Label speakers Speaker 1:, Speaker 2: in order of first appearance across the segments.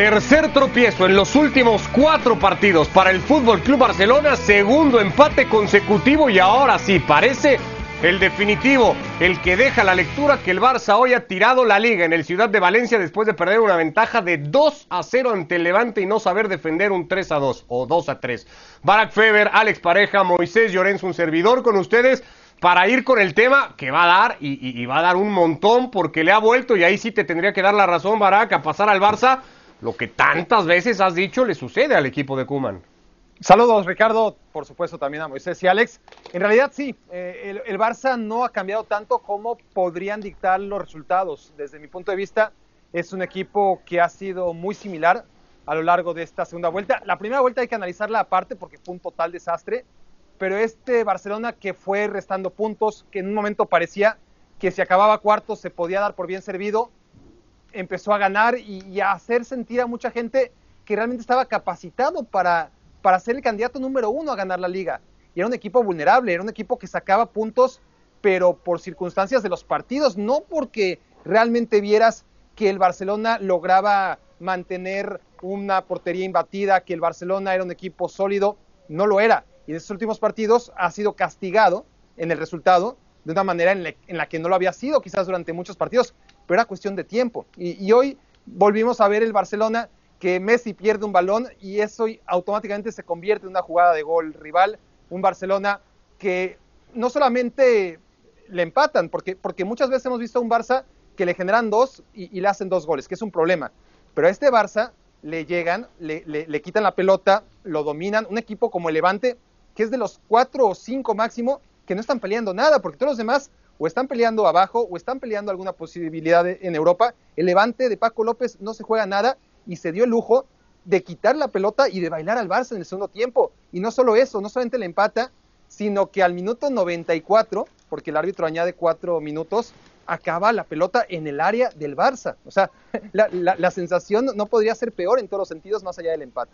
Speaker 1: Tercer tropiezo en los últimos cuatro partidos para el Fútbol Club Barcelona, segundo empate consecutivo y ahora sí parece el definitivo, el que deja la lectura que el Barça hoy ha tirado la liga en el Ciudad de Valencia después de perder una ventaja de 2 a 0 ante el Levante y no saber defender un 3 a 2 o 2 a 3. Barack Feber, Alex Pareja, Moisés Llorens, un servidor con ustedes para ir con el tema que va a dar y, va a dar un montón porque le ha vuelto y ahí sí te tendría que dar la razón Barack a pasar al Barça lo que tantas veces has dicho le sucede al equipo de Kuman.
Speaker 2: Saludos, Ricardo, por supuesto también a Moisés y Alex. En realidad sí, eh, el, Barça no ha cambiado tanto como podrían dictar los resultados. Desde mi punto de vista, es un equipo que ha sido muy similar a lo largo de esta segunda vuelta. La primera vuelta hay que analizarla aparte porque fue un total desastre, pero este Barcelona que fue restando puntos, que en un momento parecía que si acababa cuarto se podía dar por bien servido, empezó a ganar y, a hacer sentir a mucha gente que realmente estaba capacitado para, para ser el candidato número uno a ganar la liga. Y era un equipo vulnerable, era un equipo que sacaba puntos, pero por circunstancias de los partidos, no porque realmente vieras que el Barcelona lograba mantener una portería imbatida, que el Barcelona era un equipo sólido, no lo era. Y en estos últimos partidos ha sido castigado en el resultado de una manera en la que no lo había sido quizás durante muchos partidos pero era cuestión de tiempo. Y, hoy volvimos a ver el Barcelona que Messi pierde un balón y eso automáticamente se convierte en una jugada de gol rival. Un Barcelona que no solamente le empatan, porque, porque muchas veces hemos visto a un Barça que le generan dos y, le hacen dos goles, que es un problema. Pero a este Barça le llegan, le, le, quitan la pelota, lo dominan. Un equipo como el Levante, que es de los cuatro o cinco máximo, que no están peleando nada, porque todos los demás o están peleando abajo o están peleando alguna posibilidad en Europa. El levante de Paco López no se juega nada y se dio el lujo de quitar la pelota y de bailar al Barça en el segundo tiempo. Y no solo eso, no solamente le empata, sino que al minuto 94, porque el árbitro añade cuatro minutos, acaba la pelota en el área del Barça. O sea, la, la sensación no podría ser peor en todos los sentidos más allá del empate.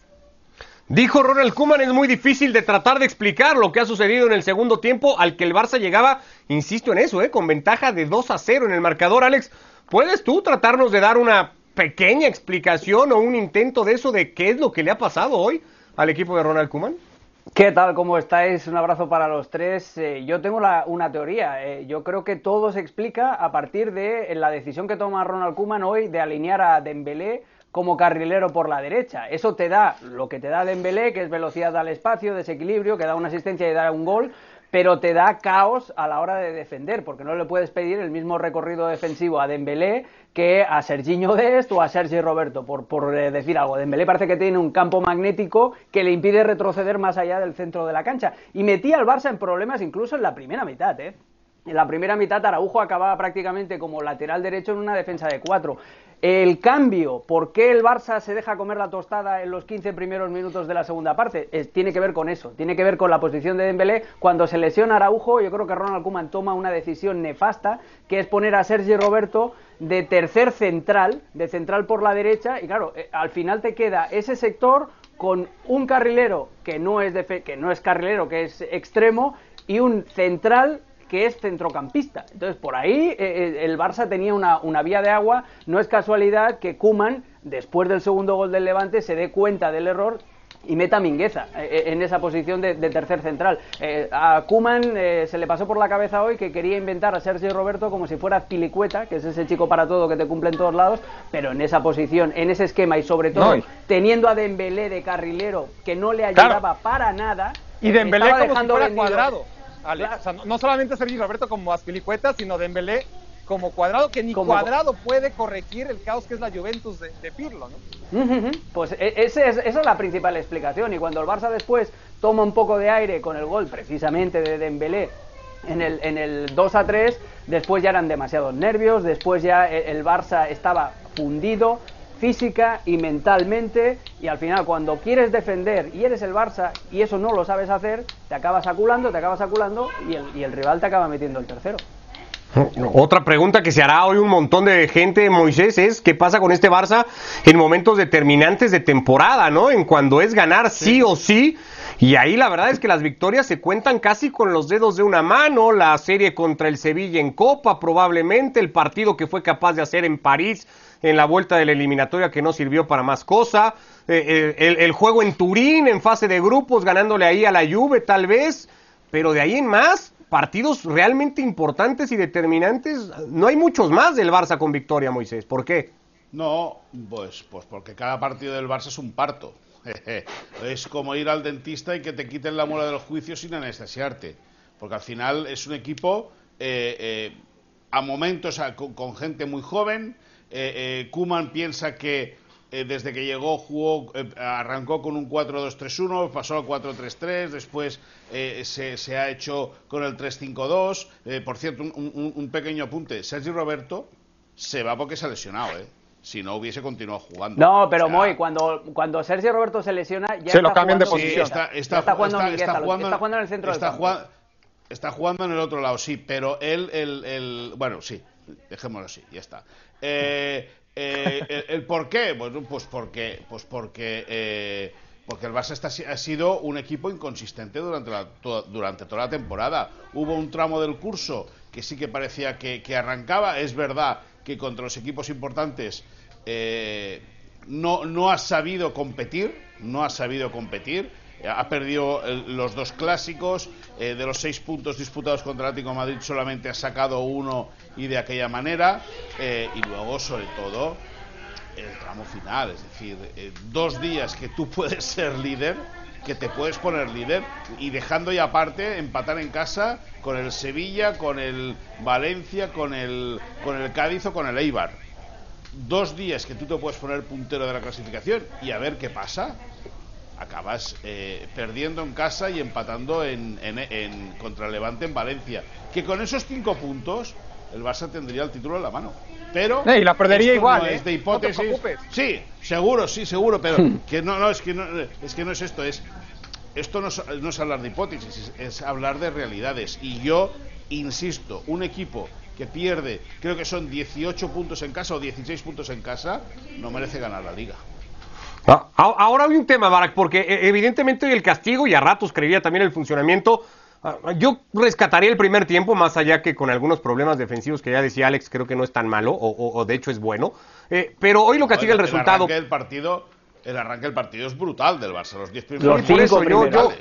Speaker 1: Dijo Ronald Kuman, es muy difícil de tratar de explicar lo que ha sucedido en el segundo tiempo al que el Barça llegaba, insisto en eso, ¿eh? con ventaja de 2 a 0 en el marcador. Alex, ¿puedes tú tratarnos de dar una pequeña explicación o un intento de eso de qué es lo que le ha pasado hoy al equipo de Ronald Kuman?
Speaker 3: ¿Qué tal? ¿Cómo estáis? Un abrazo para los tres. Eh, yo tengo una teoría. Eh, yo creo que todo se explica a partir de la decisión que toma Ronald Kuman hoy de alinear a Dembélé como carrilero por la derecha. Eso te da lo que te da Dembélé, que es velocidad al espacio, desequilibrio, que da una asistencia y da un gol, pero te da caos a la hora de defender, porque no le puedes pedir el mismo recorrido defensivo a Dembélé que a Serginho Dest o a Sergi Roberto, por, por eh, decir algo. Dembélé parece que tiene un campo magnético que le impide retroceder más allá del centro de la cancha. Y metía al Barça en problemas incluso en la primera mitad, ¿eh? En la primera mitad Araujo acababa prácticamente como lateral derecho en una defensa de cuatro. El cambio, ¿por qué el Barça se deja comer la tostada en los 15 primeros minutos de la segunda parte? tiene que ver con eso, tiene que ver con la posición de Dembélé. Cuando se lesiona Araujo, yo creo que Ronald Koeman toma una decisión nefasta, que es poner a Sergi Roberto de tercer central, de central por la derecha, y claro, eh, al final te queda ese sector con un carrilero que no es, que no es carrilero, que es extremo, y un central que es centrocampista. Entonces, por ahí eh, eh, el Barça tenía una, una, vía de agua. No es casualidad que Kuman, después del segundo gol del Levante, se dé cuenta del error y meta a Mingueza eh, en esa posición de, tercer central. a Kuman se le pasó por la cabeza hoy que quería inventar a Sergio Roberto como si fuera Pilicueta, que es ese chico para todo que te cumple en todos lados, pero en esa posición, en ese esquema y sobre todo teniendo a Dembélé de carrilero que no le ayudaba para nada.
Speaker 2: Y Dembélé como dejando si fuera cuadrado no, solamente Sergio Roberto como Aspilicueta, sino Dembélé como cuadrado, que ni cuadrado puede corregir el caos que es la Juventus de, Pirlo, ¿no?
Speaker 3: Pues e, esa es, la principal explicación. Y cuando el Barça después toma un poco de aire con el gol precisamente de Dembélé en el, en el 2 a 3, después ya eran demasiados nervios, después ya el Barça estaba fundido, física y mentalmente y al final cuando quieres defender y eres el Barça y eso no lo sabes hacer, te acabas aculando, te acabas aculando y el, y el rival te acaba metiendo el tercero.
Speaker 1: Otra pregunta que se hará hoy un montón de gente, Moisés, es qué pasa con este Barça en momentos determinantes de temporada, ¿no? En cuando es ganar sí o sí. Y ahí la verdad es que las victorias se cuentan casi con los dedos de una mano. La serie contra el Sevilla en Copa, probablemente, el partido que fue capaz de hacer en París en la vuelta de la eliminatoria que no sirvió para más cosa, eh, el, el, juego en Turín en fase de grupos ganándole ahí a la Juve tal vez, pero de ahí en más partidos realmente importantes y determinantes, no hay muchos más del Barça con victoria, Moisés. ¿Por qué?
Speaker 4: No, pues, pues porque cada partido del Barça es un parto. es como ir al dentista y que te quiten la muela del juicio sin anestesiarte. Porque al final es un equipo eh, eh, a momentos con, gente muy joven. Eh, Kuman piensa que desde que llegó jugó, arrancó con un 4-2-3-1, pasó al 4-3-3, después se, se, ha hecho con el 3-5-2. por cierto, un, un, pequeño apunte: Sergi Roberto se va porque se ha lesionado, ¿eh? si no hubiese continuado jugando.
Speaker 3: No, pero Moy, cuando, cuando Sergio Roberto se lesiona, ya
Speaker 2: se lo cambian de posición.
Speaker 4: está,
Speaker 3: está, jugando, está, jugando, en el centro
Speaker 4: está jugando, está jugando en el otro lado, sí, pero él, el, el, bueno, sí, dejémoslo así, ya está. Eh, eh, el, por qué? Bueno, pues porque, pues porque, eh, porque el Barça está, ha sido un equipo inconsistente durante, la, durante toda la temporada. Hubo un tramo del curso que sí que parecía que, que arrancaba, es verdad que contra los equipos importantes no, no ha sabido competir, no ha sabido competir, ha perdido los dos clásicos, eh, de los seis puntos disputados contra el Atlético Madrid solamente ha sacado uno y de aquella manera, eh, y luego sobre todo el tramo final, es decir, dos días que tú puedes ser líder, que te puedes poner líder y dejando ya aparte empatar en casa con el Sevilla, con el Valencia, con el, con el Cádiz o con el Eibar. Dos días que tú te puedes poner puntero de la clasificación y a ver qué pasa. Acabas eh, perdiendo en casa y empatando en, en, contra el Levante en Valencia. Que con esos cinco puntos el Barça tendría el título en la mano. Pero
Speaker 2: y la perdería igual,
Speaker 4: no
Speaker 2: ¿eh?
Speaker 4: es de hipótesis. sí, seguro, sí, seguro, pero que no, no es que no es que no es esto, es esto no es, hablar de hipótesis, es, hablar de realidades. Y yo insisto, un equipo que pierde, creo que son 18 puntos en casa o 16 puntos en casa, no merece ganar la liga.
Speaker 1: Ah, ahora hay un tema, Barak, porque eh, evidentemente el castigo y a ratos creía también el funcionamiento. Ah, yo rescataría el primer tiempo, más allá que con algunos problemas defensivos que ya decía Alex, creo que no es tan malo, o, de hecho es bueno. Eh, pero hoy lo castiga el, el resultado.
Speaker 4: El partido el arranque del partido es brutal del Barça, los 10 primeros
Speaker 1: eso yo, yo,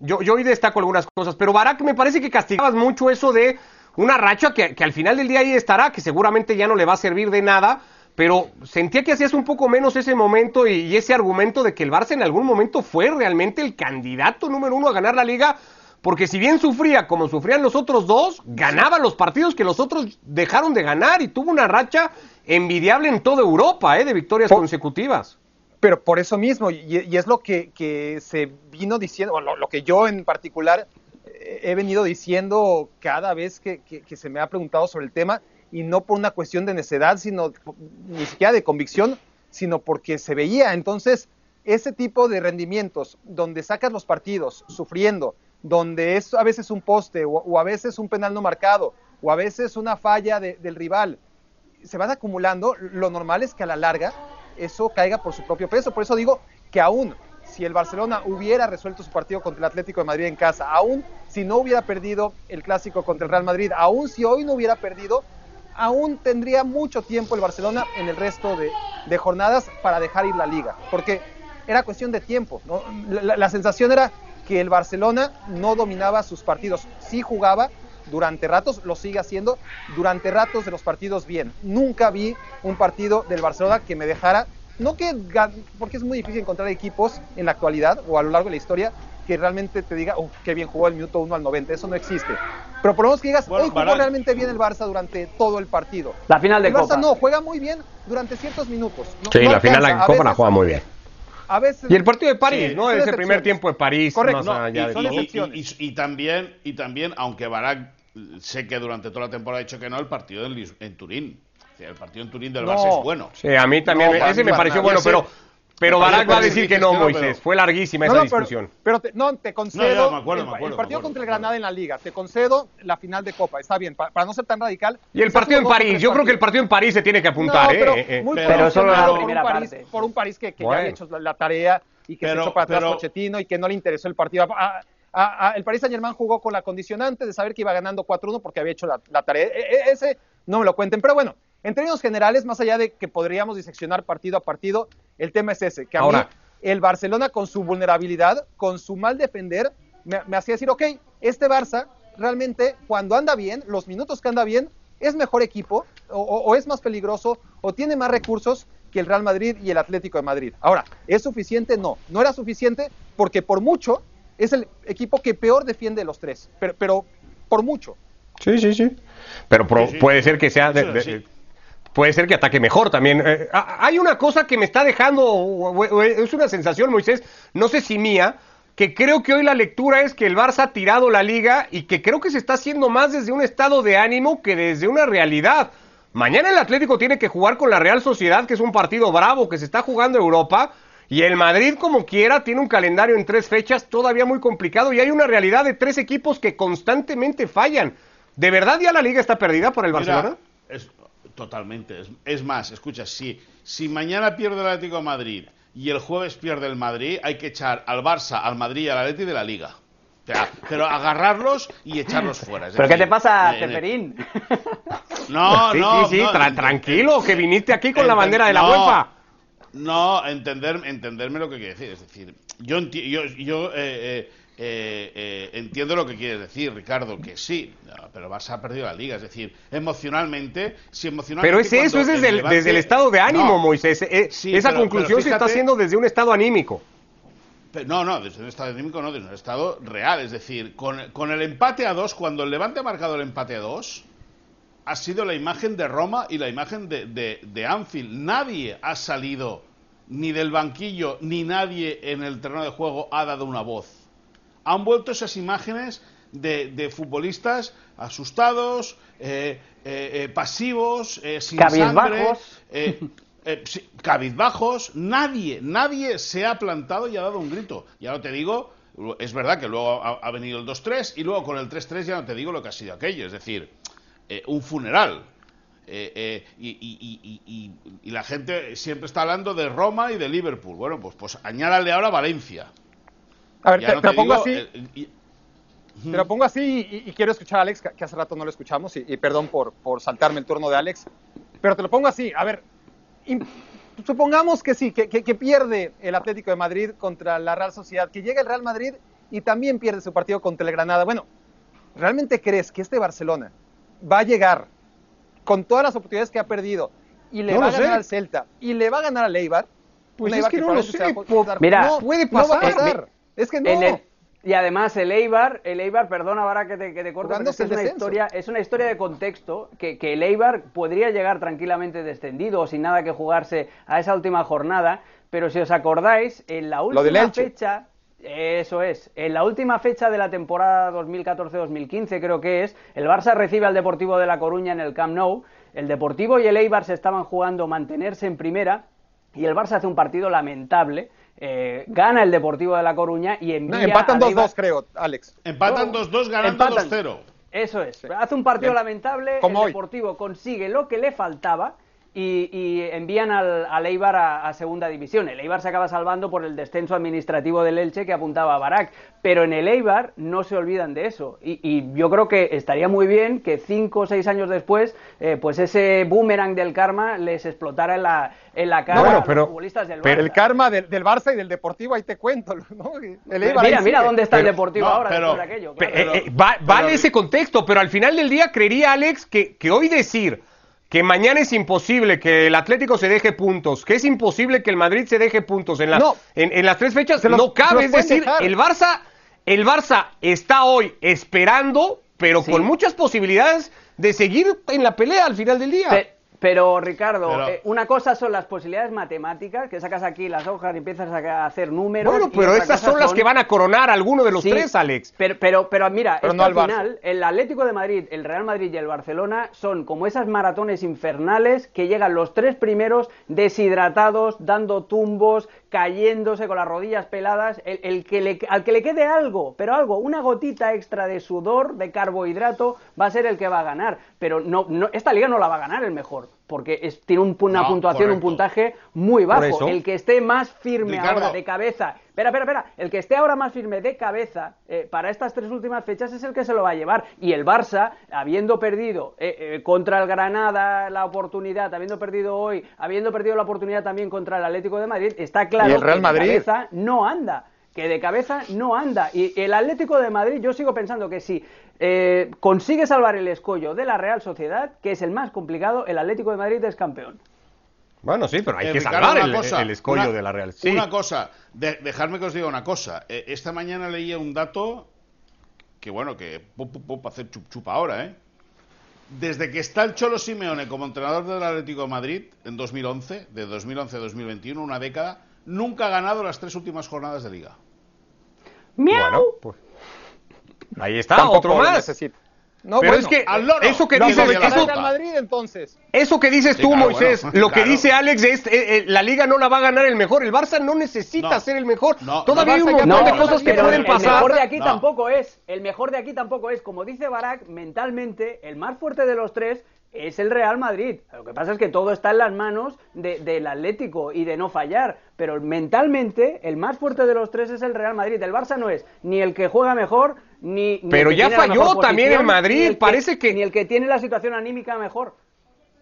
Speaker 1: yo, yo, hoy destaco algunas cosas, pero Barak me parece que castigabas mucho eso de una racha que, que, al final del día ahí estará, que seguramente ya no le va a servir de nada, pero sentía que hacías un poco menos ese momento y, y ese argumento de que el Barça en algún momento fue realmente el candidato número uno a ganar la liga, porque si bien sufría como sufrían los otros dos, ganaba los partidos que los otros dejaron de ganar y tuvo una racha envidiable en toda Europa, ¿eh? de victorias consecutivas
Speaker 2: pero por eso mismo, y, es lo que, se vino diciendo, o lo, que yo en particular eh, he venido diciendo cada vez que, se me ha preguntado sobre el tema, y no por una cuestión de necedad, sino ni siquiera de convicción, sino porque se veía. Entonces, ese tipo de rendimientos, donde sacas los partidos sufriendo, donde es a veces un poste, o, a veces un penal no marcado, o a veces una falla del rival, se van acumulando, lo normal es que a la larga eso caiga por su propio peso. Por eso digo que aún si el Barcelona hubiera resuelto su partido contra el Atlético de Madrid en casa, aún si no hubiera perdido el clásico contra el Real Madrid, aún si hoy no hubiera perdido, aún tendría mucho tiempo el Barcelona en el resto de, jornadas para dejar ir la liga, porque era cuestión de tiempo. La, sensación era que el Barcelona no dominaba sus partidos, sí jugaba durante ratos, lo sigue haciendo, durante ratos de los partidos bien. Nunca vi un partido del Barcelona que me dejara, no que, porque es muy difícil encontrar equipos en la actualidad o a lo largo de la historia que realmente te diga, oh, qué bien jugó el minuto 1 al 90, eso no existe. Pero por lo menos que digas, hoy jugó realmente bien el Barça durante todo el partido.
Speaker 3: La final de
Speaker 2: el
Speaker 3: Barça
Speaker 2: no, juega muy bien durante ciertos minutos.
Speaker 1: sí, la final
Speaker 2: de
Speaker 1: Copa la juega muy bien.
Speaker 2: A veces,
Speaker 1: y el partido de París, ¿no? Ese primer tiempo de París.
Speaker 2: Correcto.
Speaker 4: y, y, también, y también, aunque Barak sé que durante toda la temporada ha dicho que no, el partido en, Turín. el partido en Turín del Barça es bueno.
Speaker 1: Sí, a mí también, ese me pareció bueno, pero... Pero Barak va a decir que no, Moisés. Fue larguísima esa discusión.
Speaker 2: Pero, no, te concedo el, partido contra el Granada en la Liga. Te concedo la final de Copa. Está bien, para, no ser tan radical.
Speaker 1: Y el partido en París. Yo creo que el partido en París se tiene que apuntar.
Speaker 2: pero,
Speaker 1: ¿eh? eh,
Speaker 2: eh. pero solo la primera por un París, Por un París que, ya había hecho la, tarea y que se echó para atrás Pochettino y que no le interesó el partido. El Paris Saint Germain jugó con la condicionante de saber que iba ganando 4-1 porque había hecho la, tarea. E, e, ese no me lo cuenten, pero bueno, En términos generales, más allá de que podríamos diseccionar partido a partido, el tema es ese, que a
Speaker 1: Ahora.
Speaker 2: mí el Barcelona con su vulnerabilidad, con su mal defender, me, me hacía decir, ok, este Barça realmente cuando anda bien, los minutos que anda bien, es mejor equipo o, o- o es más peligroso o tiene más recursos que el Real Madrid y el Atlético de Madrid. Ahora, ¿es suficiente? No, no era suficiente porque por mucho es el equipo que peor defiende de los tres, pero, pero por mucho.
Speaker 1: Sí, sí, sí. Pero pro-
Speaker 4: Sí, sí.
Speaker 1: puede ser que sea. de-
Speaker 4: Eso
Speaker 1: de-
Speaker 4: sí.
Speaker 1: Puede ser que ataque mejor también. Eh, hay una cosa que me está dejando, es una sensación, Moisés, no sé si mía, que creo que hoy la lectura es que el Barça ha tirado la liga y que creo que se está haciendo más desde un estado de ánimo que desde una realidad. Mañana el Atlético tiene que jugar con la Real Sociedad, que es un partido bravo, que se está jugando Europa. Y el Madrid, como quiera, tiene un calendario en tres fechas todavía muy complicado y hay una realidad de tres equipos que constantemente fallan. ¿De verdad ya la liga está perdida por el
Speaker 4: Mira,
Speaker 1: Barcelona?
Speaker 4: es, totalmente. Es, es más, escucha, si, si mañana pierde el Atlético de Madrid y el jueves pierde el Madrid, hay que echar al Barça, al Madrid y al Atleti de la Liga. O sea, pero agarrarlos y echarlos fuera. es
Speaker 3: ¿Pero qué
Speaker 4: decir,
Speaker 3: te pasa, Ceferín?
Speaker 4: No,
Speaker 1: sí,
Speaker 4: no,
Speaker 1: sí, sí,
Speaker 4: no,
Speaker 1: tra-
Speaker 4: en-
Speaker 1: tranquilo, que viniste aquí con la bandera de la
Speaker 4: no,
Speaker 1: UEFA.
Speaker 4: No, entender, entenderme lo que quiere decir. Es decir, yo, yo, yo eh, eh, eh, eh, entiendo lo que quieres decir, Ricardo, que sí, no, pero Barça ha perdido la liga. Es decir, emocionalmente, si emocionalmente.
Speaker 1: Pero es eso, es desde el,
Speaker 4: Levante-
Speaker 1: desde el estado de ánimo,
Speaker 4: No,
Speaker 1: Moisés. Eh,
Speaker 4: Sí,
Speaker 1: Esa
Speaker 4: pero-
Speaker 1: conclusión
Speaker 4: pero
Speaker 1: se está haciendo desde un estado anímico.
Speaker 4: Pero no, no, desde un estado anímico no, desde un estado real. Es decir, con, con el empate a dos, cuando el Levante ha marcado el empate a dos, ha sido la imagen de Roma y la imagen de, de, de Anfield. Nadie ha salido, ni del banquillo, ni nadie en el terreno de juego ha dado una voz. Han vuelto esas imágenes de, de futbolistas asustados, eh, eh, eh, pasivos, eh, sin
Speaker 3: Cabizbajos.
Speaker 4: sangre, eh, cabizbajos. Nadie, nadie se ha plantado y ha dado un grito. Ya no te digo, es verdad que luego ha, ha venido el 2-3 y luego con el 3-3 ya no te digo lo que ha sido aquello. Es decir, un funeral. Eh, eh, y- y- y- y la gente siempre está hablando de Roma y de Liverpool. Bueno, pues, pues añádale ahora Valencia.
Speaker 2: A ver, te,
Speaker 4: no
Speaker 2: te lo pongo
Speaker 4: digo,
Speaker 2: así.
Speaker 4: eh, y-
Speaker 2: Te lo pongo así y, y quiero escuchar a Alex, que, que hace rato no lo escuchamos, y, y perdón por, por saltarme el turno de Alex, pero te lo pongo así. A ver, supongamos que sí, que, que- que pierde el Atlético de Madrid contra la Real Sociedad, que llega el Real Madrid y también pierde su partido contra el Granada. Bueno, ¿realmente crees que este Barcelona va a llegar con todas las oportunidades que ha perdido y le
Speaker 1: No
Speaker 2: va a ganar
Speaker 1: sé.
Speaker 2: al Celta y le va a ganar al Eibar?
Speaker 1: Pues es que no lo sé,
Speaker 3: Mira,
Speaker 2: no,
Speaker 1: puede
Speaker 2: no va a
Speaker 1: pasar.
Speaker 2: Es que no.
Speaker 3: El- y además el Eibar, el Eibar, perdona ahora que te, que te corto, pero es, una
Speaker 2: descenso.
Speaker 3: historia, es una historia de contexto que, que el Eibar podría llegar tranquilamente descendido o sin nada que jugarse a esa última jornada, pero si os acordáis, en la última fecha, eso es, en la última fecha de la temporada 2014-2015 creo que es, el Barça recibe al Deportivo de La Coruña en el Camp Nou, el Deportivo y el Eibar se estaban jugando mantenerse en primera y el Barça hace un partido lamentable, eh, gana el Deportivo de La Coruña y
Speaker 2: No,
Speaker 3: envía
Speaker 2: empatan
Speaker 3: al Eibar-
Speaker 2: 2-2, creo, Alex.
Speaker 4: Empatan
Speaker 3: No,
Speaker 4: 2-2 ganando
Speaker 3: empatan.
Speaker 4: 2-0.
Speaker 3: Eso es. Hace un partido
Speaker 2: Bien.
Speaker 3: lamentable.
Speaker 2: Como
Speaker 3: el
Speaker 2: hoy.
Speaker 3: Deportivo consigue lo que le faltaba y, y envían al, al Eibar a, a segunda división. El Eibar se acaba salvando por el descenso administrativo del Elche que apuntaba a Barak. Pero en el Eibar no se olvidan de eso. Y, y yo creo que estaría muy bien que cinco o seis años después, eh, pues ese boomerang del karma les explotara en la, en la cara
Speaker 1: No, bueno,
Speaker 3: a
Speaker 1: pero-
Speaker 3: los futbolistas del
Speaker 1: pero
Speaker 3: Barça.
Speaker 2: El karma del, del Barça y del Deportivo, ahí te cuento. ¿no? El Eibar
Speaker 3: Mira, mira dónde está el
Speaker 1: Pero-
Speaker 3: Deportivo
Speaker 4: no,
Speaker 3: ahora
Speaker 4: pero-
Speaker 3: después de aquello.
Speaker 1: Pe-
Speaker 3: claro.
Speaker 1: eh, eh, va- vale ese contexto, pero al final del día creería Alex que, que hoy decir que mañana es imposible que el Atlético se deje puntos, que es imposible que el Madrid se deje puntos en, la-
Speaker 2: No.
Speaker 1: en, en las tres fechas,
Speaker 2: los-
Speaker 1: no cabe. Es decir,
Speaker 2: dejar.
Speaker 1: el Barça, el Barça está hoy esperando, pero
Speaker 3: Sí.
Speaker 1: con muchas posibilidades de seguir en la pelea al final del día.
Speaker 3: Pe- Pero Ricardo,
Speaker 4: Pero-
Speaker 3: eh, una cosa son las posibilidades matemáticas, que sacas aquí las hojas y empiezas a hacer números.
Speaker 1: bueno, pero esas son las que van a coronar a alguno de los
Speaker 3: Sí,
Speaker 1: tres, Alex.
Speaker 3: Pero, pero, pero mira,
Speaker 2: Pero no al
Speaker 3: final, el Atlético de Madrid, el Real Madrid y el Barcelona son como esas maratones infernales que llegan los tres primeros deshidratados, dando tumbos, cayéndose con las rodillas peladas. El, el que le, al que le quede algo, pero algo, una gotita extra de sudor, de carbohidrato, va a ser el que va a ganar. Pero no, no, esta liga no la va a ganar el mejor. Porque es- tiene un- una
Speaker 4: No,
Speaker 3: puntuación, un puntaje muy bajo. El que esté más firme
Speaker 4: Ricardo.
Speaker 3: ahora de cabeza, espera, espera, espera, el que esté ahora más firme de cabeza eh, para estas tres últimas fechas es el que se lo va a llevar. Y el Barça, habiendo perdido eh, eh, contra el Granada la oportunidad, habiendo perdido hoy, habiendo perdido la oportunidad también contra el Atlético de Madrid, está claro
Speaker 2: el Real
Speaker 3: que de
Speaker 2: Madrid.
Speaker 3: cabeza no anda. Que de cabeza no anda. Y el Atlético de Madrid, yo sigo pensando que si eh, consigue salvar el escollo de la Real Sociedad, que es el más complicado, el Atlético de Madrid es campeón.
Speaker 1: Bueno, sí, pero hay
Speaker 4: Eh,
Speaker 1: que
Speaker 4: Ricardo,
Speaker 1: salvar el,
Speaker 4: cosa,
Speaker 1: el escollo
Speaker 4: una-
Speaker 1: de la Real. Sí.
Speaker 4: Una cosa, de- dejadme que os diga una cosa. Eh, esta mañana leía un dato que, bueno, que pup, pup, pup, hacer chup chup ahora, ¿eh? Desde que está el Cholo Simeone como entrenador del Atlético de Madrid en 2011, de 2011 a 2021, una década, nunca ha ganado las tres últimas jornadas de liga.
Speaker 3: ¡Miau!
Speaker 1: Bueno, pues. Ahí está,
Speaker 2: Tampoco
Speaker 1: otro más.
Speaker 2: No,
Speaker 1: Pero
Speaker 2: bueno,
Speaker 1: es que
Speaker 4: al loro.
Speaker 1: eso que dices,
Speaker 2: ¿Para
Speaker 1: eso,
Speaker 2: el Madrid entonces?
Speaker 1: eso que dices
Speaker 4: Sí,
Speaker 1: tú,
Speaker 4: claro,
Speaker 1: Moisés,
Speaker 4: bueno,
Speaker 1: lo que dice Alex es eh, eh, la liga no la va a ganar el mejor. El Barça no necesita
Speaker 4: No.
Speaker 1: ser el mejor.
Speaker 4: No,
Speaker 1: Todavía hay un montón
Speaker 2: no,
Speaker 1: de cosas que pueden
Speaker 3: el
Speaker 1: pasar.
Speaker 3: mejor de aquí
Speaker 4: No.
Speaker 3: tampoco es. El mejor de aquí tampoco es. Como dice Barak, mentalmente, el más fuerte de los tres es el Real Madrid. Lo que pasa es que todo está en las manos de- del Atlético y de no fallar. Pero mentalmente, el más fuerte de los tres es el Real Madrid. El Barça no es ni el que juega mejor, ni. ni
Speaker 1: Pero
Speaker 3: el que
Speaker 1: ya
Speaker 3: tiene la
Speaker 1: falló
Speaker 3: mejor
Speaker 1: también
Speaker 3: posición,
Speaker 1: el Madrid,
Speaker 3: el
Speaker 1: parece que-
Speaker 3: Ni el que tiene la situación anímica mejor.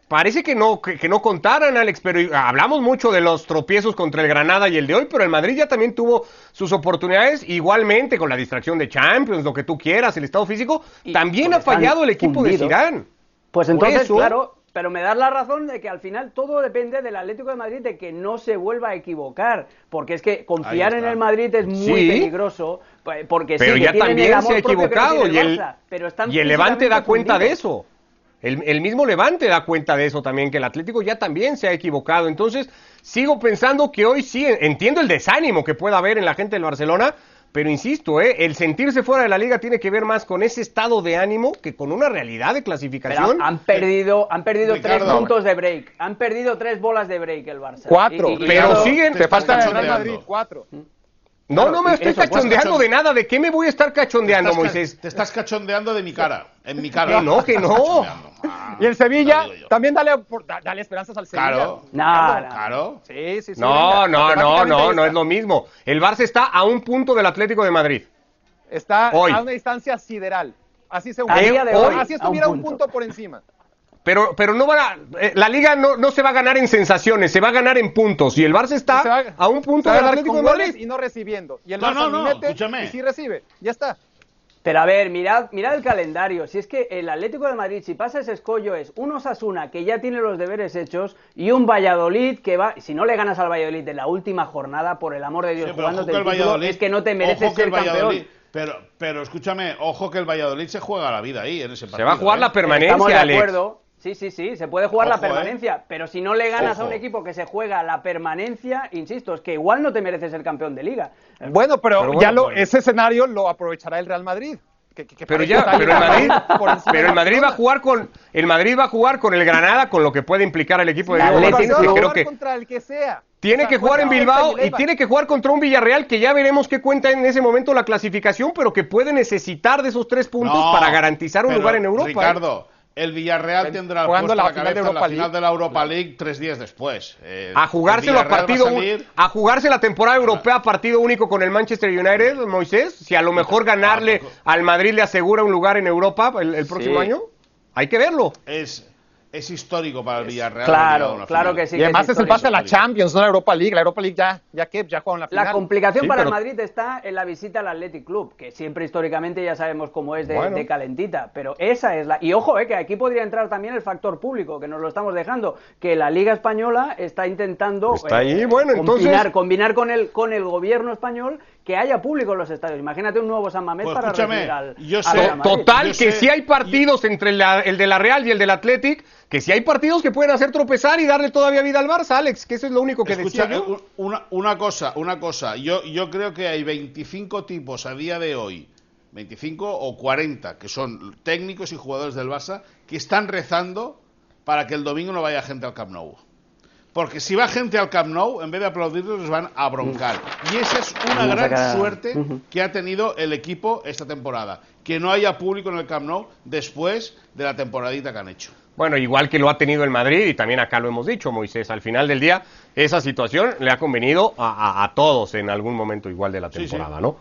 Speaker 1: Parece que no, que, que no contaran, Alex, pero hablamos mucho de los tropiezos contra el Granada y el de hoy, pero el Madrid ya también tuvo sus oportunidades, igualmente con la distracción de Champions, lo que tú quieras, el estado físico.
Speaker 3: Y
Speaker 1: también
Speaker 3: porque
Speaker 1: ha fallado el equipo de. Zidane.
Speaker 3: Pues entonces,
Speaker 1: eso-
Speaker 3: claro, pero me das la razón de que al final todo depende del Atlético de Madrid de que no se vuelva a equivocar, porque es que confiar en el Madrid es muy
Speaker 1: Sí.
Speaker 3: peligroso, pues, porque
Speaker 1: Pero
Speaker 3: sí,
Speaker 1: ya
Speaker 3: que tienen el
Speaker 1: también se ha
Speaker 3: no
Speaker 1: equivocado y el,
Speaker 3: Barça, pero están
Speaker 1: y el Levante da cuenta de eso. El, el mismo Levante da cuenta de eso también, que el Atlético ya también se ha equivocado. Entonces, sigo pensando que hoy sí, entiendo el desánimo que pueda haber en la gente del Barcelona, pero insisto, ¿eh? el sentirse fuera de la liga tiene que ver más con ese estado de ánimo que con una realidad de
Speaker 3: Pero
Speaker 1: clasificación.
Speaker 3: han perdido, han perdido tres puntos de break, han perdido tres bolas de break el Barça.
Speaker 2: Cuatro.
Speaker 3: Y- y-
Speaker 1: Pero siguen-
Speaker 2: Te falta el Real
Speaker 4: cachondeando.
Speaker 2: Madrid, cuatro.
Speaker 1: No,
Speaker 3: Claro,
Speaker 1: no me estoy
Speaker 3: eso, pues,
Speaker 1: cachondeando
Speaker 4: cachon-
Speaker 1: de nada. ¿De qué me voy a estar cachondeando, Moisés?
Speaker 4: Te estás cachondeando de mi cara. En mi cara.
Speaker 1: Que no, que no.
Speaker 4: Ah,
Speaker 2: Y el Sevilla, también dale, dale esperanzas al Sevilla.
Speaker 4: Claro.
Speaker 3: No, no.
Speaker 4: Claro.
Speaker 2: Sí, sí, sí.
Speaker 1: No,
Speaker 2: venga,
Speaker 1: no, no, no, no es lo mismo. El Barça está a un punto del Atlético de Madrid.
Speaker 2: Está
Speaker 1: Hoy.
Speaker 2: a una distancia sideral. Así se
Speaker 3: hoy,
Speaker 2: Así
Speaker 3: un
Speaker 2: estuviera un
Speaker 3: punto
Speaker 2: por encima.
Speaker 1: Pero, pero no van a, eh, la liga no, no se va a ganar en sensaciones, se va a ganar en puntos. Y el Barça está
Speaker 2: Se va-
Speaker 1: a un punto
Speaker 2: va
Speaker 1: del Atlético de Madrid.
Speaker 2: y no recibiendo. Y el
Speaker 4: No,
Speaker 2: Barça
Speaker 4: no,
Speaker 2: mete
Speaker 4: escúchame.
Speaker 2: y sí recibe. Ya está.
Speaker 3: Pero a ver, mirad, mirad el calendario. Si es que el Atlético de Madrid, si pasa ese escollo, es un Osasuna que ya tiene los deberes hechos y un Valladolid que va. Si no le ganas al Valladolid de la última jornada, por el amor de Dios,
Speaker 4: Sí,
Speaker 3: jugándote el
Speaker 4: el
Speaker 3: título, es que no te mereces
Speaker 4: ojo que
Speaker 3: ser campeón.
Speaker 4: Pero, pero escúchame, ojo que el Valladolid se juega la vida ahí en ese partido.
Speaker 1: Se va a jugar
Speaker 4: ¿eh?
Speaker 1: la
Speaker 3: Estamos
Speaker 1: permanencia,
Speaker 3: de
Speaker 1: Alex.
Speaker 3: Sí, sí, sí, se puede jugar la
Speaker 4: ¿eh?
Speaker 3: permanencia, pero si no le ganas a un equipo que se juega la permanencia, insisto, es que igual no te mereces ser campeón de liga.
Speaker 2: Bueno, pero,
Speaker 1: Pero bueno,
Speaker 2: ya lo, ese escenario lo aprovechará el Real Madrid. que- que- que
Speaker 1: Pero ya, pero el Madrid, pero el Madrid va a jugar con, el Madrid va a jugar con el Granada, con lo que puede implicar el equipo de Diego Martínez, que creo que
Speaker 2: contra el que sea.
Speaker 1: tiene
Speaker 2: O sea,
Speaker 1: que jugar en Bilbao
Speaker 2: el
Speaker 1: y tiene que jugar contra un Villarreal que ya veremos qué cuenta en ese momento la clasificación, pero que puede necesitar de esos tres puntos
Speaker 4: No,
Speaker 1: para garantizar un
Speaker 4: pero,
Speaker 1: lugar en Europa. ¿eh?
Speaker 4: El Villarreal tendrá el
Speaker 2: Jugando la
Speaker 4: la
Speaker 2: final de
Speaker 4: la
Speaker 2: Europa
Speaker 4: final
Speaker 2: League.
Speaker 4: de la Europa League tres días después. Eh,
Speaker 1: a
Speaker 4: va
Speaker 1: partido
Speaker 4: salir-
Speaker 1: a jugarse la temporada europea partido único con el Manchester United, Moisés, si a lo mejor ganarle al Madrid le asegura un lugar en Europa el, el próximo
Speaker 3: Sí.
Speaker 1: año, hay que verlo.
Speaker 4: es, es histórico para el Villarreal.
Speaker 3: Claro, claro
Speaker 4: final.
Speaker 3: que sí.
Speaker 2: Y además es el pase a la Champions, no a la Europa League. La Europa League ya, ya que ya juegan la final.
Speaker 3: La complicación
Speaker 1: Sí,
Speaker 3: para
Speaker 1: pero-
Speaker 3: el Madrid está en la visita al Athletic Club, que siempre históricamente ya sabemos cómo es de,
Speaker 1: Bueno.
Speaker 3: de calentita, pero esa es la... Y ojo, eh, que aquí podría entrar también el factor público, que nos lo estamos dejando, que la Liga Española está intentando eh,
Speaker 1: Está ahí, bueno,
Speaker 3: combinar,
Speaker 1: entonces-
Speaker 3: combinar con, el, con el gobierno español que haya público en los estadios. Imagínate un nuevo San Mamés
Speaker 4: Pues
Speaker 3: para
Speaker 4: escúchame,
Speaker 3: recibir al,
Speaker 4: yo
Speaker 3: al
Speaker 4: sé-
Speaker 3: Real.
Speaker 1: Total,
Speaker 4: Yo
Speaker 1: que si hay partidos entre la- el de la Real y el del Athletic, que si hay partidos que pueden hacer tropezar y darle todavía vida al Barça, Alex, que eso es lo único que
Speaker 4: Escucha,
Speaker 1: decía yo.
Speaker 4: eh, una, una cosa, una cosa. Yo, yo creo que hay 25 tipos a día de hoy, 25 o 40, que son técnicos y jugadores del Barça, que están rezando para que el domingo no vaya gente al Camp Nou. Porque si va gente al Camp Nou, en vez de aplaudirlos, les van a broncar. Y esa es una gran suerte que ha tenido el equipo esta temporada. Que no haya público en el Camp Nou después de la temporadita que han hecho.
Speaker 1: Bueno, igual que lo ha tenido el Madrid y también acá lo hemos dicho, Moisés, al final del día esa situación le ha convenido a, a- a todos en algún momento igual de la
Speaker 4: Sí, sí.
Speaker 1: temporada, ¿no?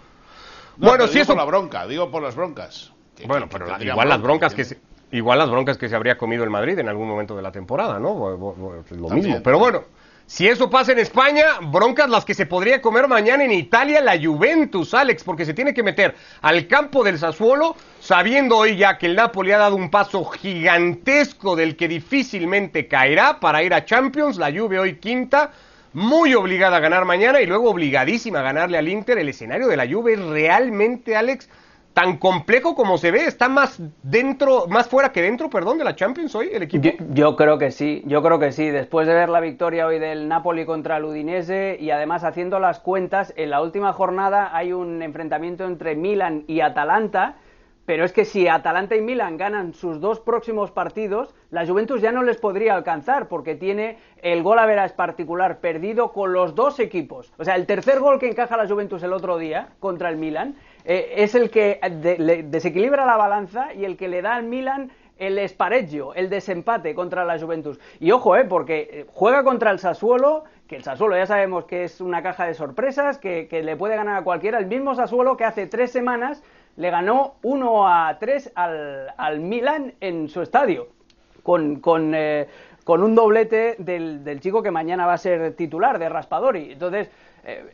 Speaker 4: No,
Speaker 1: Bueno, si
Speaker 4: digo
Speaker 1: eso-
Speaker 4: por la bronca, digo por las broncas. Que-
Speaker 1: Bueno,
Speaker 4: que-
Speaker 1: pero
Speaker 4: que
Speaker 1: la-
Speaker 4: tendrían
Speaker 1: igual las
Speaker 4: bronca,
Speaker 1: broncas que se. Igual las broncas que se habría comido el Madrid en algún momento de la temporada, ¿no? Lo
Speaker 4: También,
Speaker 1: mismo. Pero bueno, si eso pasa en España, broncas las que se podría comer mañana en Italia la Juventus, Alex, porque se tiene que meter al campo del Sassuolo, sabiendo hoy ya que el Napoli ha dado un paso gigantesco del que difícilmente caerá para ir a Champions, la Juve hoy quinta. Muy obligada a ganar mañana y luego obligadísima a ganarle al Inter. El escenario de la Juve es realmente, Alex, tan complejo como se ve. Está más dentro, más fuera que dentro, perdón, de la Champions hoy el equipo.
Speaker 3: Yo, yo creo que sí, yo creo que sí. Después de ver la victoria hoy del Napoli contra el Udinese y además haciendo las cuentas, en la última jornada hay un enfrentamiento entre Milan y Atalanta. Pero es que si Atalanta y Milan ganan sus dos próximos partidos, la Juventus ya no les podría alcanzar porque tiene el gol a veras particular perdido con los dos equipos. O sea, el tercer gol que encaja la Juventus el otro día contra el Milan eh, es el que le desequilibra la balanza y el que le da al Milan el espareggio, el desempate contra la Juventus. Y ojo, eh, porque eh, juega contra el Sassuolo, que el Sassuolo ya sabemos que es una caja de sorpresas, que, que le puede ganar a cualquiera. El mismo Sassuolo que hace tres semanas le ganó 1 a 3 al, al Milan en su estadio, con, con, eh, con un doblete del, del chico que mañana va a ser titular, de Raspadori. Entonces,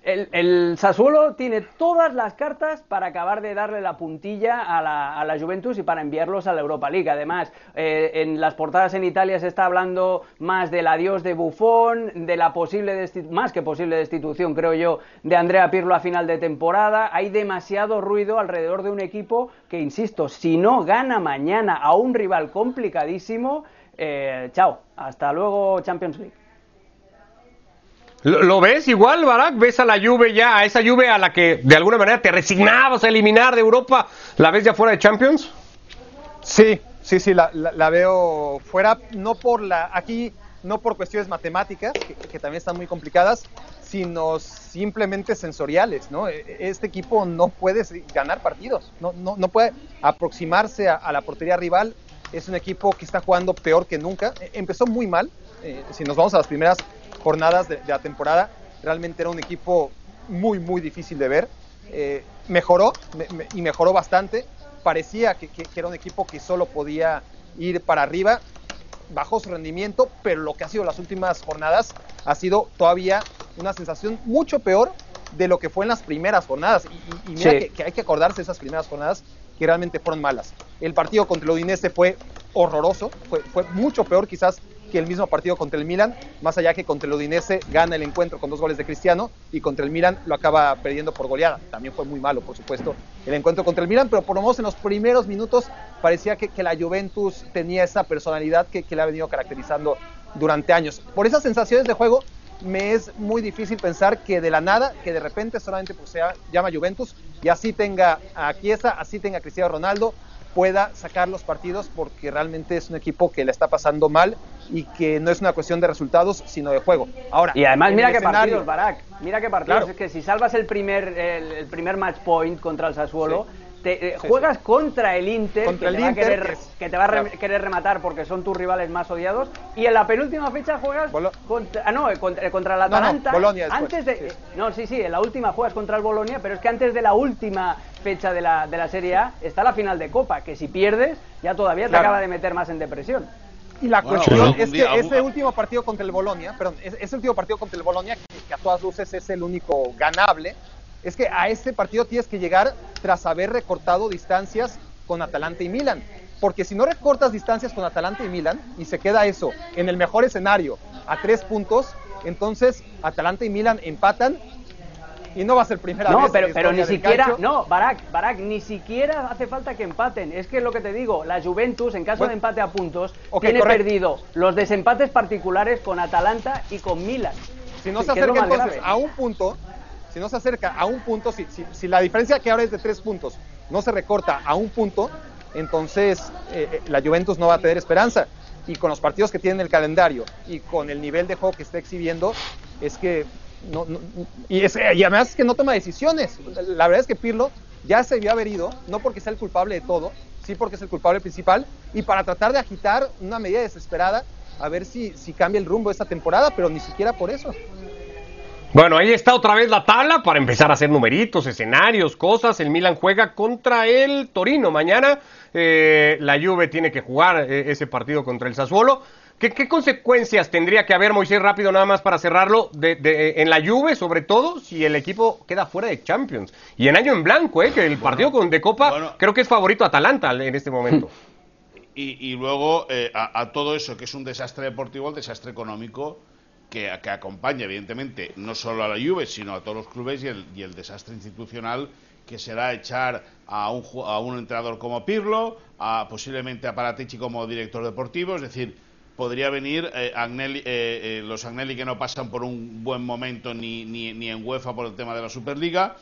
Speaker 3: el, el Sassuolo tiene todas las cartas para acabar de darle la puntilla a la, a la Juventus y para enviarlos a la Europa League. Además, eh, en las portadas en Italia se está hablando más del adiós de Buffon, de la posible más que posible destitución, creo yo, de Andrea Pirlo a final de temporada. Hay demasiado ruido alrededor de un equipo que, insisto, si no gana mañana a un rival complicadísimo, eh, chao, hasta luego Champions League.
Speaker 1: ¿Lo, ves igual, Barak? ¿Ves a la Juve ya, a esa Juve a la que de alguna manera te resignabas a eliminar de Europa? ¿La ves ya fuera de Champions?
Speaker 2: Sí, sí, sí, la, la- veo fuera, no por la, aquí, no por cuestiones matemáticas, que, también están muy complicadas, sino simplemente sensoriales, ¿no? E- Este equipo no puede ganar partidos, no, no, no puede aproximarse a, a la portería rival, es un equipo que está jugando peor que nunca, E- empezó muy mal, eh, si nos vamos a las primeras jornadas de, de la temporada, realmente era un equipo muy, muy difícil de ver, eh, mejoró me- me- y mejoró bastante. Parecía que, que- que era un equipo que solo podía ir para arriba. Bajó su rendimiento, pero lo que ha sido las últimas jornadas ha sido todavía una sensación mucho peor de lo que fue en las primeras jornadas. Y, y- y mira
Speaker 3: Sí.
Speaker 2: que, que hay que acordarse de esas primeras jornadas que realmente fueron malas. El partido contra el Udinese fue horroroso, fue, mucho peor quizás que el mismo partido contra el Milan, más allá que contra el Udinese gana el encuentro con dos goles de Cristiano y contra el Milan lo acaba perdiendo por goleada. También fue muy malo, por supuesto, el encuentro contra el Milan, pero por lo menos en los primeros minutos parecía que, que la Juventus tenía esa personalidad que, que le ha venido caracterizando durante años. Por esas sensaciones de juego me es muy difícil pensar que de la nada, que de repente solamente pues, se llama Juventus y así tenga a Chiesa, así tenga a Cristiano Ronaldo, pueda sacar los partidos porque realmente es un equipo que le está pasando mal y que no es una cuestión de resultados, sino de juego. Ahora,
Speaker 3: Y además, mira qué
Speaker 2: escenario-
Speaker 3: partidos, Barak. Mira qué partidos.
Speaker 2: Claro.
Speaker 3: Es que si salvas el primer, el, el primer match point contra el Sassuolo,
Speaker 2: Sí.
Speaker 3: Te, eh,
Speaker 2: Sí,
Speaker 3: juegas contra el Inter,
Speaker 2: Contra
Speaker 3: que,
Speaker 2: el
Speaker 3: te
Speaker 2: Inter,
Speaker 3: va a querer,
Speaker 2: que es-
Speaker 3: que te va a re-
Speaker 2: claro.
Speaker 3: querer rematar porque son tus rivales más odiados. Y en la penúltima fecha juegas
Speaker 2: Bolo-
Speaker 3: contra, ah, no, eh, contra, eh, contra el
Speaker 2: No, no,
Speaker 3: Atalanta.
Speaker 2: Bolonia
Speaker 3: antes de,
Speaker 2: sí.
Speaker 3: eh, no, sí, sí, en la última juegas contra el Bolonia, pero es que antes de la última fecha de la, de la Serie A está la final de Copa, que si pierdes ya todavía te
Speaker 2: Claro.
Speaker 3: acaba de meter más en depresión.
Speaker 2: Y la
Speaker 4: Bueno,
Speaker 2: cuestión es que ese último partido contra el Bolonia, perdón, es- ese último partido contra el Bolonia, que, que a todas luces es el único ganable, es que a este partido tienes que llegar tras haber recortado distancias con Atalanta y Milan. Porque si no recortas distancias con Atalanta y Milan y se queda eso en el mejor escenario a tres puntos, entonces Atalanta y Milan empatan y no va a ser primera vez.
Speaker 3: No, pero, ni siquiera, no, Barak, Barak, ni siquiera hace falta que empaten. Es que es lo que te digo, la Juventus, en caso
Speaker 2: Bueno,
Speaker 3: de empate a puntos, tiene
Speaker 2: correcto.
Speaker 3: perdido los desempates particulares con Atalanta y con Milan.
Speaker 2: Si no se acerca entonces
Speaker 3: grave.
Speaker 2: a un punto, si no se acerca a un punto, si, si- si la diferencia que ahora es de tres puntos no se recorta a un punto, entonces eh, eh, la Juventus no va a tener esperanza. y con los partidos que tiene en el calendario y con el nivel de juego que está exhibiendo, es que no, y, y, además es que no toma decisiones. La verdad es que Pirlo ya se debió haber no porque sea el culpable de todo, sí porque es el culpable principal, y para tratar de agitar una medida desesperada a ver si, si cambia el rumbo de esta temporada, pero ni siquiera por eso.
Speaker 1: Bueno, ahí está otra vez la tabla para empezar a hacer numeritos, escenarios, cosas. El Milan juega contra el Torino mañana. Eh, la Juve tiene que jugar eh, ese partido contra el Sassuolo. ¿Qué, consecuencias tendría que haber, Moisés, rápido nada más para cerrarlo, de, en la Juve, sobre todo, si el equipo queda fuera de Champions? Y en año en blanco, ¿eh? que el partido con, de Copa creo que es favorito Atalanta en este momento.
Speaker 4: Y, luego eh, a, todo eso, que es un desastre deportivo, el desastre económico que, acompaña, evidentemente, no solo a la Juve, sino a todos los clubes y el, desastre institucional que será echar a un, a un entrenador como Pirlo, a, posiblemente a Paratici como director deportivo, es decir, podría venir eh, eh, eh, los Agnelli que no pasan por un buen momento ni, ni, ni, en UEFA por el tema de la Superliga,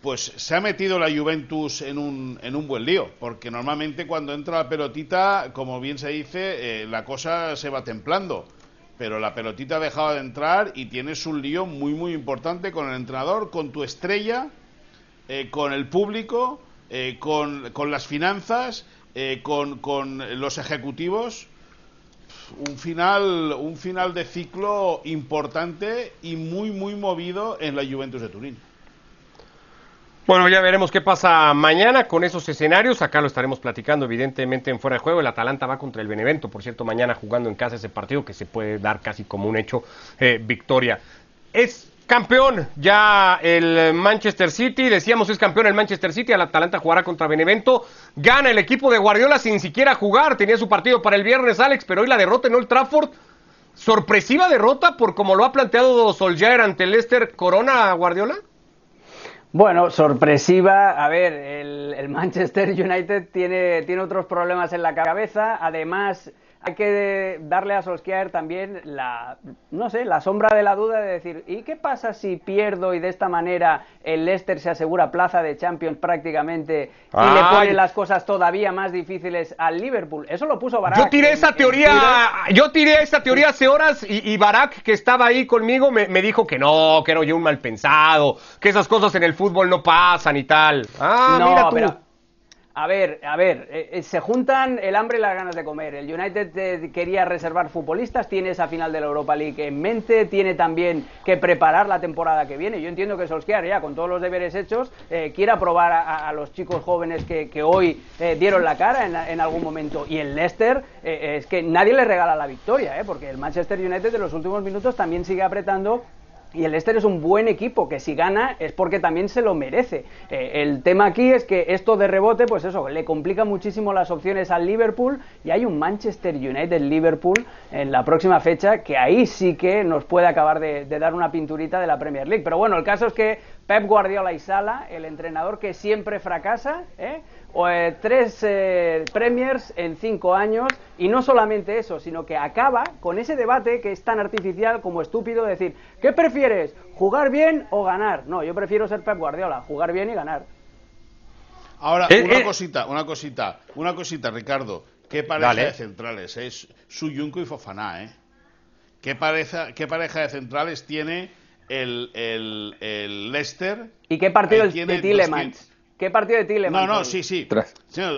Speaker 4: pues se ha metido la Juventus en un, en un buen lío, porque normalmente cuando entra la pelotita, como bien se dice, la cosa se va templando pero la pelotita ha dejado de entrar y tienes un lío muy, muy importante con el entrenador, con tu estrella, eh, con el público, eh, con, con, las finanzas, eh, con, con, los ejecutivos. Un final, un final de ciclo importante y muy, muy movido en la Juventus de Turín.
Speaker 1: Bueno, ya veremos qué pasa mañana con esos escenarios. Acá lo estaremos platicando, evidentemente, en fuera de juego. El Atalanta va contra el Benevento, por cierto, mañana jugando en casa ese partido que se puede dar casi como un hecho eh, victoria. Es campeón ya el Manchester City. Decíamos es campeón el Manchester City. El Atalanta jugará contra Benevento. Gana el equipo de Guardiola sin siquiera jugar. Tenía su partido para el viernes, Alex, pero hoy la derrota en Old Trafford. Sorpresiva derrota por como lo ha planteado Solskjaer ante Leicester Corona Guardiola.
Speaker 3: Bueno, sorpresiva. A ver, el, Manchester United tiene, tiene otros problemas en la cabeza. Además, hay que darle a Solskjaer también la, no sé, la sombra de la duda de decir, ¿y qué pasa si pierdo y de esta manera el Leicester se asegura plaza de Champions prácticamente y le pone las cosas todavía más difíciles al Liverpool? Eso lo puso Barak.
Speaker 1: Yo tiré esa teoría, yo tiré esa teoría hace horas y, y Barak, que estaba ahí conmigo, me, dijo que no, que era yo un mal pensado, que esas cosas en el fútbol no pasan y tal. Ah, mira tú.
Speaker 3: A ver, a ver, eh, eh, se juntan el hambre y las ganas de comer. El United eh, quería reservar futbolistas, tiene esa final de la Europa League en mente, tiene también que preparar la temporada que viene. Yo entiendo que Solskjaer ya, con todos los deberes hechos, quiera probar a, los chicos jóvenes que, hoy dieron la cara en, en, algún momento. Y el Leicester, es que nadie le regala la victoria, porque el Manchester United en los últimos minutos también sigue apretando y el Leicester es un buen equipo que si gana es porque también se lo merece. Eh, el tema aquí es que esto de rebote, pues eso, le complica muchísimo las opciones al Liverpool y hay un Manchester United-Liverpool en la próxima fecha que ahí sí que nos puede acabar de, de, dar una pinturita de la Premier League. Pero bueno, el caso es que Pep Guardiola y Sala, el entrenador que siempre fracasa, ¿eh? Eh, tres eh, premiers en cinco años y no solamente eso, sino que acaba con ese debate que es tan artificial como estúpido de decir, ¿qué prefieres? ¿Jugar bien o ganar? No, yo prefiero ser Pep Guardiola, jugar bien y ganar.
Speaker 4: Ahora, eh, una cosita, una cosita, una cosita, Ricardo. ¿Qué pareja de centrales? Es Suyunco y Fofaná, ¿eh? ¿Qué pareja, ¿Qué pareja de centrales tiene el, el, Leicester?
Speaker 3: ¿Y qué partido el, de Tillemans? ¿Qué partido de Tillemans?
Speaker 4: No, no, sí, sí.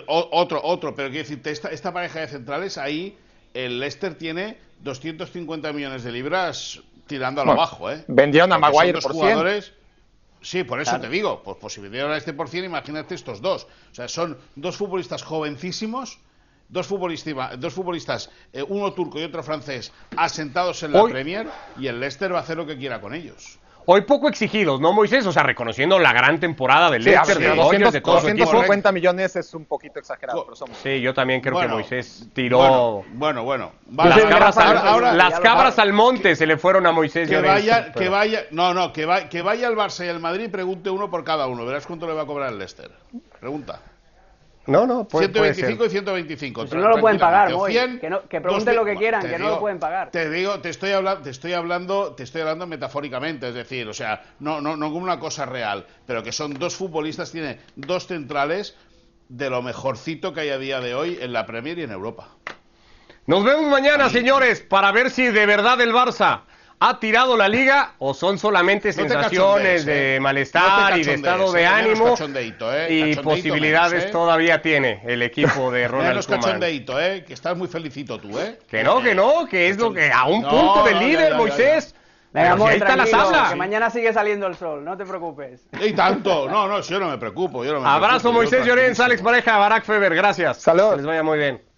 Speaker 4: otro, otro, pero quiero decirte, esta, esta pareja de centrales, ahí el Leicester tiene 250 millones de libras tirando a lo bajo, ¿eh?
Speaker 2: Vendieron a Maguire por
Speaker 4: jugadores. Sí, por eso te digo, pues, pues si vendieron a este por cien, imagínate estos dos. O sea, son dos futbolistas jovencísimos, dos futbolistas, dos futbolistas eh, uno turco y otro francés, asentados en la Premier, y el Leicester va a hacer lo que quiera con ellos.
Speaker 1: Hoy poco exigidos, ¿no, Moisés? O sea, reconociendo la gran temporada del Leicester,
Speaker 2: de, 200, de 250 millones es un poquito exagerado, pero somos...
Speaker 1: Sí, yo también creo que Moisés tiró...
Speaker 4: Bueno, bueno.
Speaker 1: Las, cabras, al, las cabras al monte se le fueron a Moisés.
Speaker 4: Que vaya, que vaya, no, no, que, va, que vaya al Barça y al Madrid y pregunte uno por cada uno. Verás cuánto le va a cobrar el Leicester. Pregunta.
Speaker 1: No, no, puede,
Speaker 4: 125 y 125.
Speaker 3: Pues no lo pueden pagar, que, no, que, pregunten lo que quieran, que no lo pueden pagar.
Speaker 4: Te digo, te estoy hablando, te estoy hablando, te estoy hablando metafóricamente, es decir, o sea, no, no, no como una cosa real, pero que son dos futbolistas, tiene dos centrales de lo mejorcito que hay a día de hoy en la Premier y en Europa.
Speaker 1: Nos vemos mañana, señores, para ver si de verdad el Barça ha tirado la liga o son solamente
Speaker 4: No
Speaker 1: sensaciones
Speaker 4: eh.
Speaker 1: de
Speaker 4: No
Speaker 1: malestar
Speaker 4: te
Speaker 1: y de estado de
Speaker 4: eh, menos
Speaker 1: ánimo
Speaker 4: eh.
Speaker 1: y posibilidades
Speaker 4: menos, eh.
Speaker 1: todavía tiene el equipo de Ronald
Speaker 4: Menos
Speaker 1: Koeman.
Speaker 4: cachondeíto, ¿eh? Que estás muy felicito tú, ¿eh?
Speaker 1: Que no, que no, que es lo que a un
Speaker 4: No,
Speaker 1: punto del
Speaker 4: no, ya,
Speaker 1: líder,
Speaker 4: ya, ya,
Speaker 1: Moisés.
Speaker 3: Venga,
Speaker 1: Pero si ahí está la tabla.
Speaker 3: que mañana sigue saliendo el sol, no te preocupes.
Speaker 4: Y tanto. No, no, yo no me preocupo. Yo no me
Speaker 1: Abrazo
Speaker 4: preocupo,
Speaker 1: Moisés Llorens. Alex Pareja, Barack Feber, gracias.
Speaker 2: Saludos.
Speaker 1: Que les vaya muy bien.